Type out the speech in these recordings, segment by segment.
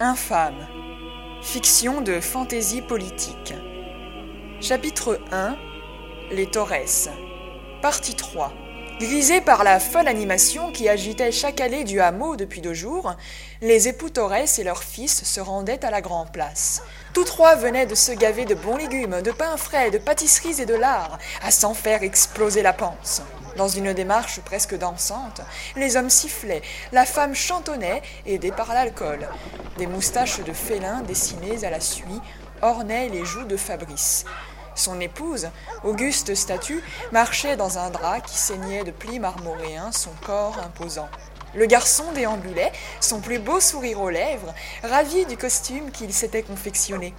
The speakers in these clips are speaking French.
Infâme. Fiction de fantaisie politique. Chapitre 1 Les Torres. Partie 3. Grisés par la folle animation qui agitait chaque allée du hameau depuis deux jours, les époux Torres et leurs fils se rendaient à la grande place. Tous trois venaient de se gaver de bons légumes, de pain frais, de pâtisseries et de lard, à s'en faire exploser la panse. Dans une démarche presque dansante, les hommes sifflaient, la femme chantonnait, aidée par l'alcool. Des moustaches de félin dessinées à la suie ornaient les joues de Fabrice. Son épouse, auguste statue, marchait dans un drap qui saignait de plis marmoréens son corps imposant. Le garçon déambulait, son plus beau sourire aux lèvres, ravi du costume qu'il s'était confectionné.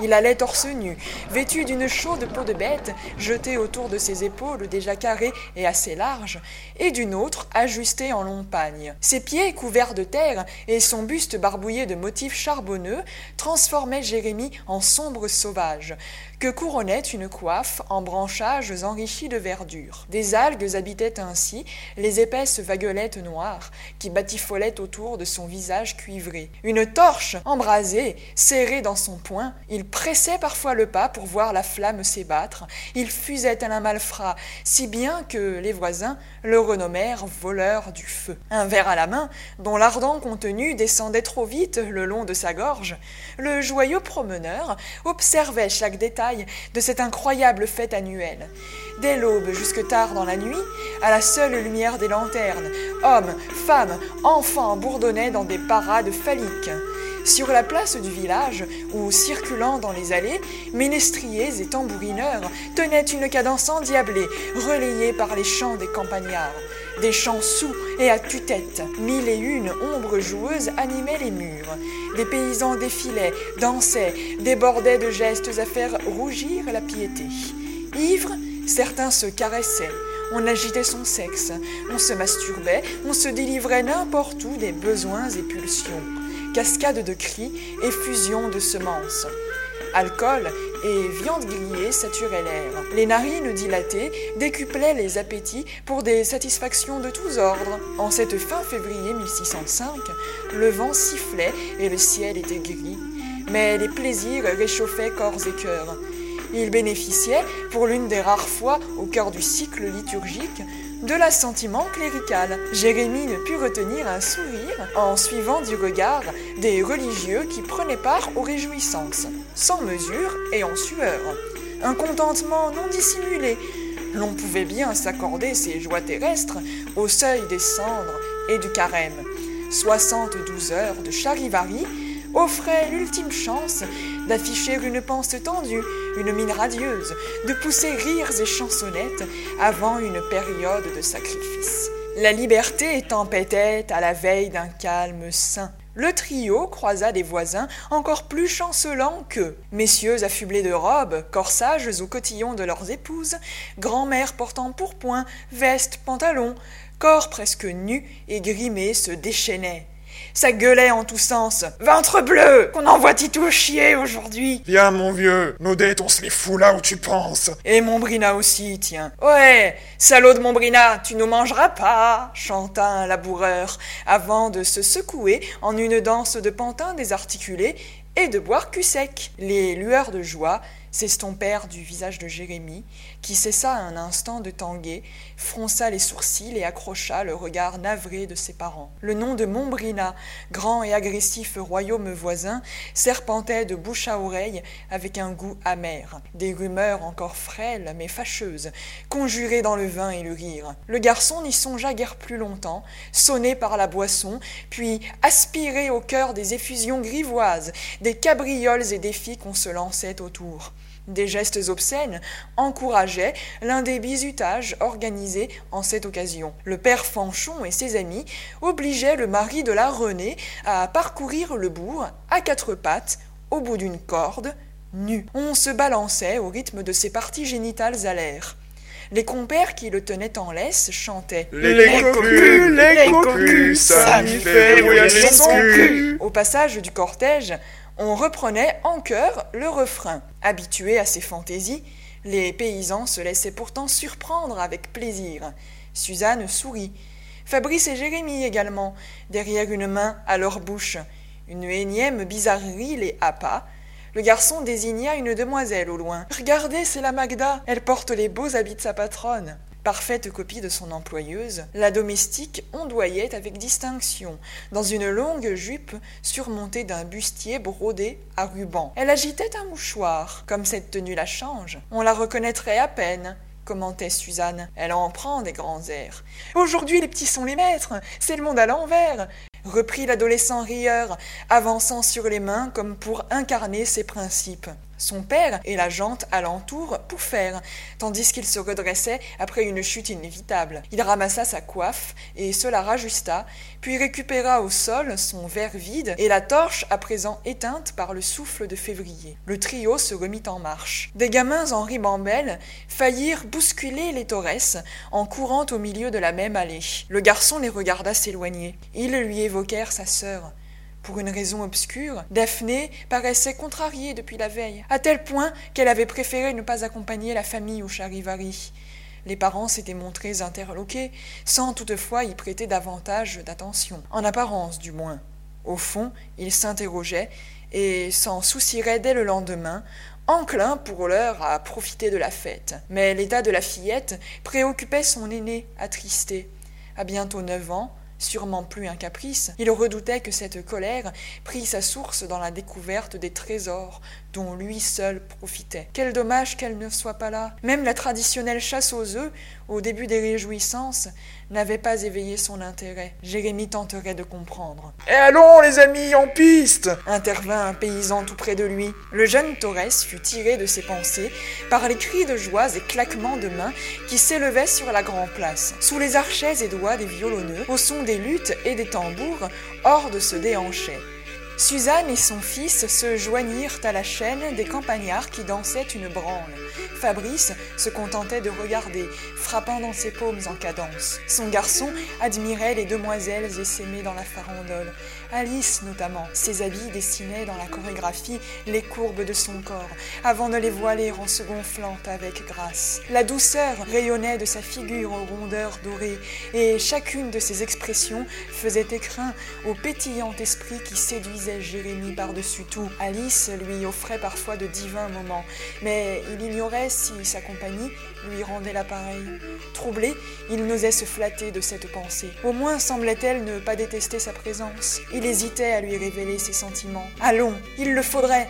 Il allait torse nu, vêtu d'une chaude peau de bête, jetée autour de ses épaules déjà carrées et assez larges, et d'une autre ajustée en long pagne. Ses pieds couverts de terre et son buste barbouillé de motifs charbonneux transformaient Jérémie en sombre sauvage, que couronnait une coiffe en branchages enrichis de verdure. Des algues habitaient ainsi les épaisses vaguelettes noires qui batifolaient autour de son visage cuivré. Une torche embrasée, serrée dans son poing, il pressait parfois le pas pour voir la flamme s'ébattre. Il fusait tel un malfrat, si bien que les voisins le renommèrent voleur du feu. Un verre à la main, dont l'ardent contenu descendait trop vite le long de sa gorge, le joyeux promeneur observait chaque détail de cette incroyable fête annuelle. Dès l'aube jusque tard dans la nuit, à la seule lumière des lanternes, hommes, femmes, enfants bourdonnaient dans des parades phalliques. Sur la place du village, ou circulant dans les allées, ménestriers et tambourineurs tenaient une cadence endiablée, relayée par les chants des campagnards. Des chants sous et à tue-tête, mille et une ombres joueuses animaient les murs. Des paysans défilaient, dansaient, débordaient de gestes à faire rougir la piété. Ivres, certains se caressaient, on agitait son sexe, on se masturbait, on se délivrait n'importe où des besoins et pulsions cascade de cris, effusion de semences. Alcool et viande grillée saturaient l'air. Les narines dilatées décuplaient les appétits pour des satisfactions de tous ordres. En cette fin février 1605, le vent sifflait et le ciel était gris. Mais les plaisirs réchauffaient corps et cœurs. Il bénéficiait, pour l'une des rares fois au cœur du cycle liturgique, de l'assentiment clérical. Jérémie ne put retenir un sourire en suivant du regard des religieux qui prenaient part aux réjouissances, sans mesure et en sueur. Un contentement non dissimulé. L'on pouvait bien s'accorder ces joies terrestres au seuil des cendres et du carême. Soixante-douze heures de charivari offraient l'ultime chance d'afficher une pensée tendue, une mine radieuse, de pousser rires et chansonnettes avant une période de sacrifice. La liberté tempêtait à la veille d'un calme sain. Le trio croisa des voisins encore plus chancelants qu'eux. Messieurs affublés de robes, corsages au cotillon de leurs épouses, grand-mères portant pourpoint, vestes, pantalons, corps presque nus et grimés se déchaînaient. Ça gueulait en tous sens. Ventre bleu Qu'on envoie Tito chier aujourd'hui Viens, mon vieux, nos dettes, on se les fout là où tu penses. Et Mombrina aussi, tiens. Ouais, salaud de Mombrina, tu nous mangeras pas chanta un laboureur, avant de se secouer en une danse de pantin désarticulé et de boire cul sec. Les lueurs de joie s'estompèrent du visage de Jérémie, qui cessa un instant de tanguer, fronça les sourcils et accrocha le regard navré de ses parents. Le nom de Mombrina, grand et agressif royaume voisin, serpentait de bouche à oreille avec un goût amer. Des rumeurs encore frêles mais fâcheuses, conjurées dans le vin et le rire. Le garçon n'y songea guère plus longtemps, sonné par la boisson, puis aspiré au cœur des effusions grivoises, des cabrioles et des filles qu'on se lançait autour. Des gestes obscènes encourageaient l'un des bizutages organisés en cette occasion. Le père Fanchon et ses amis obligeaient le mari de la Renée à parcourir le bourg à quatre pattes, au bout d'une corde, nu. On se balançait au rythme de ses parties génitales à l'air. Les compères qui le tenaient en laisse chantaient Les cocus, les cocus, ça fait cul. Au passage du cortège, on reprenait en chœur le refrain. Habitués à ces fantaisies, les paysans se laissaient pourtant surprendre avec plaisir. Suzanne sourit. Fabrice et Jérémie également, derrière une main à leur bouche. Une énième bizarrerie les happa. Le garçon désigna une demoiselle au loin. Regardez, c'est la Magda. Elle porte les beaux habits de sa patronne. Parfaite copie de son employeuse, la domestique ondoyait avec distinction, dans une longue jupe surmontée d'un bustier brodé à ruban. Elle agitait un mouchoir. Comme cette tenue la change, on la reconnaîtrait à peine commentait Suzanne. Elle en prend des grands airs. Aujourd'hui, les petits sont les maîtres. C'est le monde à l'envers reprit l'adolescent rieur, avançant sur les mains comme pour incarner ses principes. Son père et la jante alentour pouffèrent, tandis qu'il se redressait après une chute inévitable. Il ramassa sa coiffe et se la rajusta, puis récupéra au sol son verre vide et la torche à présent éteinte par le souffle de février. Le trio se remit en marche. Des gamins en ribambelle faillirent bousculer les Torres en courant au milieu de la même allée. Le garçon les regarda s'éloigner. Ils lui évoquèrent sa sœur. Pour une raison obscure, Daphné paraissait contrariée depuis la veille, à tel point qu'elle avait préféré ne pas accompagner la famille au charivari. Les parents s'étaient montrés interloqués, sans toutefois y prêter davantage d'attention, en apparence du moins. Au fond, ils s'interrogeaient et s'en soucieraient dès le lendemain, enclins pour l'heure à profiter de la fête. Mais l'état de la fillette préoccupait son aîné, attristé. À bientôt neuf ans, sûrement plus un caprice, il redoutait que cette colère prît sa source dans la découverte des trésors dont lui seul profitait. Quel dommage qu'elle ne soit pas là. Même la traditionnelle chasse aux œufs, au début des réjouissances, n'avait pas éveillé son intérêt. Jérémie tenterait de comprendre. Et allons, les amis, en piste intervint un paysan tout près de lui. Le jeune Torres fut tiré de ses pensées par les cris de joie et claquements de mains qui s'élevaient sur la grande place. Sous les archets et doigts des violonneux, au son des luttes et des tambours, Horde se déhanchait. Suzanne et son fils se joignirent à la chaîne des campagnards qui dansaient une branle. Fabrice se contentait de regarder, frappant dans ses paumes en cadence. Son garçon admirait les demoiselles essaimées dans la farandole. Alice notamment, ses habits dessinaient dans la chorégraphie les courbes de son corps, avant de les voiler en se gonflant avec grâce. La douceur rayonnait de sa figure aux rondeurs dorées, et chacune de ses expressions faisait écrin au pétillant esprit qui séduisait Jérémie par-dessus tout. Alice lui offrait parfois de divins moments, mais il ignorait si sa compagnie lui rendait l'appareil. Troublé, il n'osait se flatter de cette pensée. Au moins semblait-elle ne pas détester sa présence. Il hésitait à lui révéler ses sentiments. Allons, il le faudrait.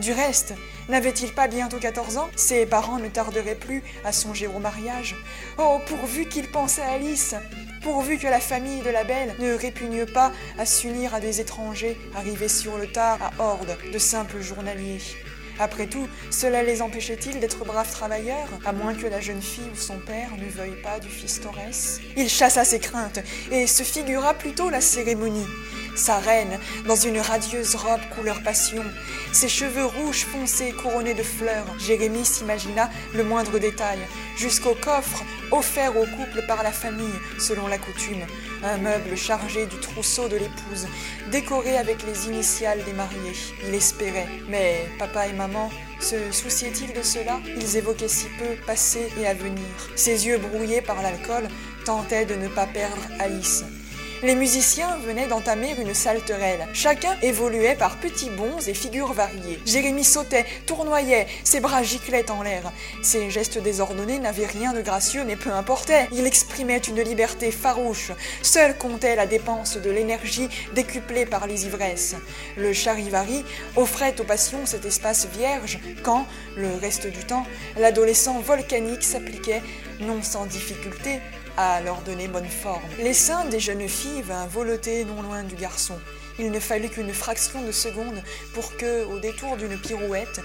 Du reste, n'avait-il pas bientôt quatorze ans? Ses parents ne tarderaient plus à songer au mariage. Oh, pourvu qu'il pensait à Alice pourvu que la famille de la belle ne répugne pas à s'unir à des étrangers arrivés sur le tard à horde de simples journaliers. Après tout, cela les empêchait-il d'être braves travailleurs, à moins que la jeune fille ou son père ne veuille pas du fils Torres Il chassa ses craintes et se figura plutôt la cérémonie sa reine, dans une radieuse robe couleur passion, ses cheveux rouges foncés couronnés de fleurs. Jérémie s'imagina le moindre détail, jusqu'au coffre offert au couple par la famille, selon la coutume, un meuble chargé du trousseau de l'épouse, décoré avec les initiales des mariés. Il espérait, mais papa et maman se souciaient-ils de cela? Ils évoquaient si peu passé et à venir. Ses yeux brouillés par l'alcool tentaient de ne pas perdre Alice. Les musiciens venaient d'entamer une salterelle. Chacun évoluait par petits bonds et figures variées. Jérémie sautait, tournoyait, ses bras giclaient en l'air. Ses gestes désordonnés n'avaient rien de gracieux, mais peu importait. Il exprimait une liberté farouche. Seul comptait la dépense de l'énergie décuplée par les ivresses. Le charivari offrait aux passions cet espace vierge quand, le reste du temps, l'adolescent volcanique s'appliquait, non sans difficulté, à leur donner bonne forme. Les des jeunes filles vinrent voleter non loin du garçon. Il ne fallut qu'une fraction de seconde pour que, au détour d'une pirouette,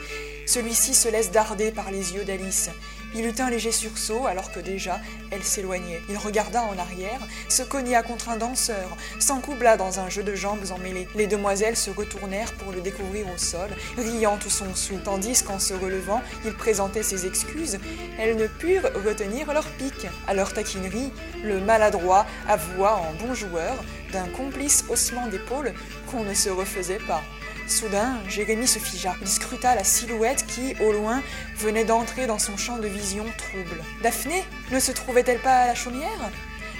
celui-ci se laisse darder par les yeux d'Alice. Il eut un léger sursaut alors que déjà elle s'éloignait. Il regarda en arrière, se cogna contre un danseur, s'encoubla dans un jeu de jambes emmêlées. Les demoiselles se retournèrent pour le découvrir au sol, riant tout son sou, tandis qu'en se relevant, il présentait ses excuses. Elles ne purent retenir leur pique. À leur taquinerie, le maladroit avoua en bon joueur d'un complice haussement d'épaule qu'on ne se refaisait pas. Soudain, Jérémie se figea. Il scruta la silhouette qui, au loin, venait d'entrer dans son champ de vision trouble. Daphné ne se trouvait-elle pas à la chaumière?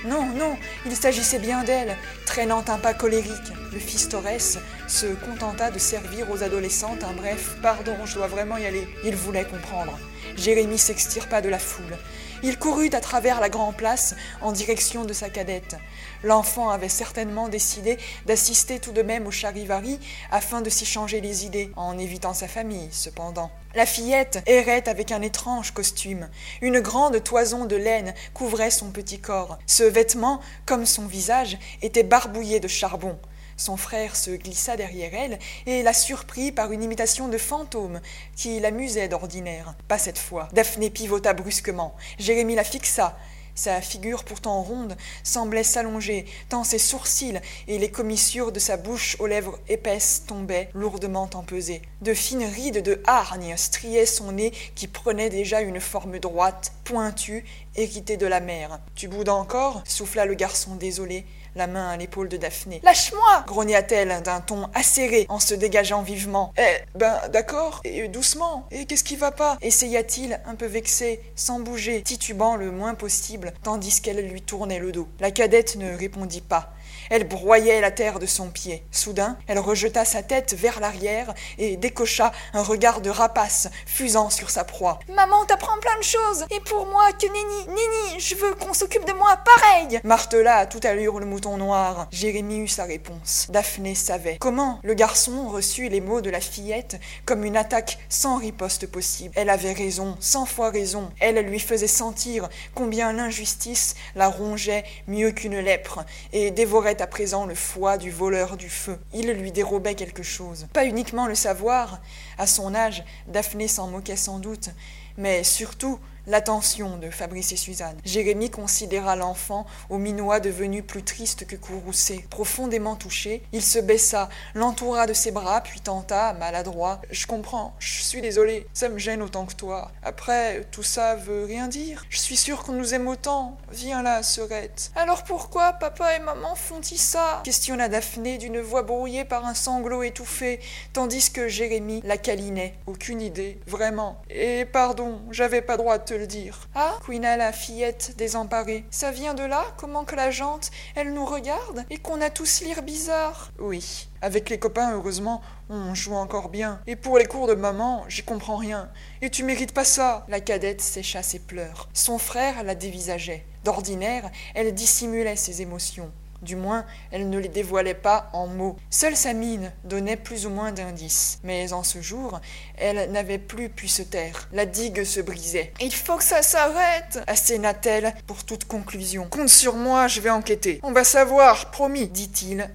Non, non, il s'agissait bien d'elle, traînant un pas colérique. Le fils Torres se contenta de servir aux adolescentes un bref Pardon, je dois vraiment y aller. Il voulait comprendre. Jérémie s'extirpa de la foule. Il courut à travers la grande place en direction de sa cadette. L'enfant avait certainement décidé d'assister tout de même au charivari afin de s'y changer les idées, en évitant sa famille, cependant. La fillette errait avec un étrange costume. Une grande toison de laine couvrait son petit corps. Ce vêtement, comme son visage, était barbouillé de charbon. Son frère se glissa derrière elle et la surprit par une imitation de fantôme qui l'amusait d'ordinaire. Pas cette fois. Daphné pivota brusquement. Jérémie la fixa. Sa figure pourtant ronde semblait s'allonger, tant ses sourcils et les commissures de sa bouche aux lèvres épaisses tombaient, lourdement empesées. De fines rides de hargne striaient son nez qui prenait déjà une forme droite, pointue, héritée de la mer. Tu boudes encore? souffla le garçon désolé la main à l'épaule de Daphné. Lâche-moi grogna-t-elle d'un ton acéré en se dégageant vivement. Eh ben d'accord, et doucement. Et qu'est-ce qui va pas? Essaya-t-il, un peu vexé, sans bouger, titubant le moins possible, tandis qu'elle lui tournait le dos. La cadette ne répondit pas. Elle broyait la terre de son pied. Soudain, elle rejeta sa tête vers l'arrière et décocha un regard de rapace fusant sur sa proie. Maman t'apprend plein de choses, et pour moi que Nini, Nini, je veux qu'on s'occupe de moi pareil martela à toute allure le mouton noir. Jérémie eut sa réponse. Daphné savait. Comment le garçon reçut les mots de la fillette comme une attaque sans riposte possible? Elle avait raison, cent fois raison. Elle lui faisait sentir combien l'injustice la rongeait mieux qu'une lèpre et dévorait à présent le foie du voleur du feu. Il lui dérobait quelque chose. Pas uniquement le savoir, à son âge, Daphné s'en moquait sans doute, mais surtout l'attention de Fabrice et Suzanne. Jérémie considéra l'enfant au minois devenu plus triste que courroucé. Profondément touché, il se baissa, l'entoura de ses bras, puis tenta, maladroit Je comprends, je suis désolé, ça me gêne autant que toi. Après, tout ça veut rien dire. Je suis sûre qu'on nous aime autant. Viens là, Serette. Alors pourquoi papa et maman font-ils ça? questionna Daphné d'une voix brouillée par un sanglot étouffé, tandis que Jérémie la câlinait. Aucune idée, vraiment. Et pardon, j'avais pas droit de te dire. Ah couina la fillette désemparée. Ça vient de là Comment que la jante, elle nous regarde et qu'on a tous l'air bizarre Oui. Avec les copains, heureusement, on joue encore bien. Et pour les cours de maman, j'y comprends rien. Et tu mérites pas ça. La cadette sécha ses pleurs. Son frère la dévisageait. D'ordinaire, elle dissimulait ses émotions. Du moins, elle ne les dévoilait pas en mots. Seule sa mine donnait plus ou moins d'indices. Mais en ce jour, elle n'avait plus pu se taire. La digue se brisait. Il faut que ça s'arrête asséna-t-elle pour toute conclusion. Compte sur moi, je vais enquêter. On va savoir, promis, dit-il,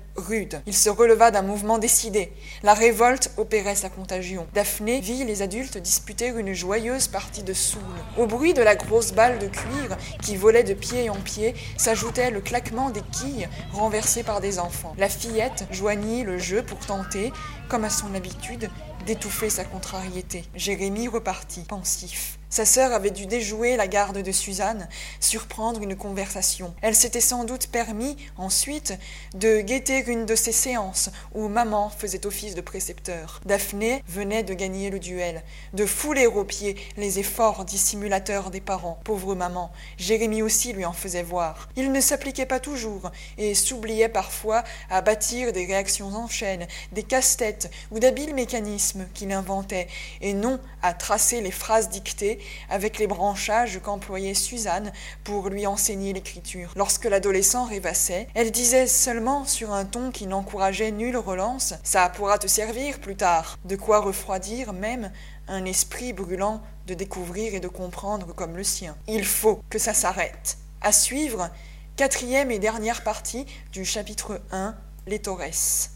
Il se releva d'un mouvement décidé. La révolte opérait sa contagion. Daphné vit les adultes disputer une joyeuse partie de soule. Au bruit de la grosse balle de cuir qui volait de pied en pied s'ajoutait le claquement des quilles renversées par des enfants. La fillette joignit le jeu pour tenter, comme à son habitude, d'étouffer sa contrariété. Jérémie repartit, pensif. Sa sœur avait dû déjouer la garde de Suzanne, surprendre une conversation. Elle s'était sans doute permis, ensuite, de guetter une de ces séances où maman faisait office de précepteur. Daphné venait de gagner le duel, de fouler aux pieds les efforts dissimulateurs des parents. Pauvre maman, Jérémie aussi lui en faisait voir. Il ne s'appliquait pas toujours et s'oubliait parfois à bâtir des réactions en chaîne, des casse-têtes ou d'habiles mécanismes qu'il inventait, et non à tracer les phrases dictées avec les branchages qu'employait Suzanne pour lui enseigner l'écriture. Lorsque l'adolescent rêvassait, elle disait seulement sur un ton qui n'encourageait nulle relance Ça pourra te servir plus tard. De quoi refroidir même un esprit brûlant de découvrir et de comprendre comme le sien. Il faut que ça s'arrête. À suivre, quatrième et dernière partie du chapitre 1, Les Torres.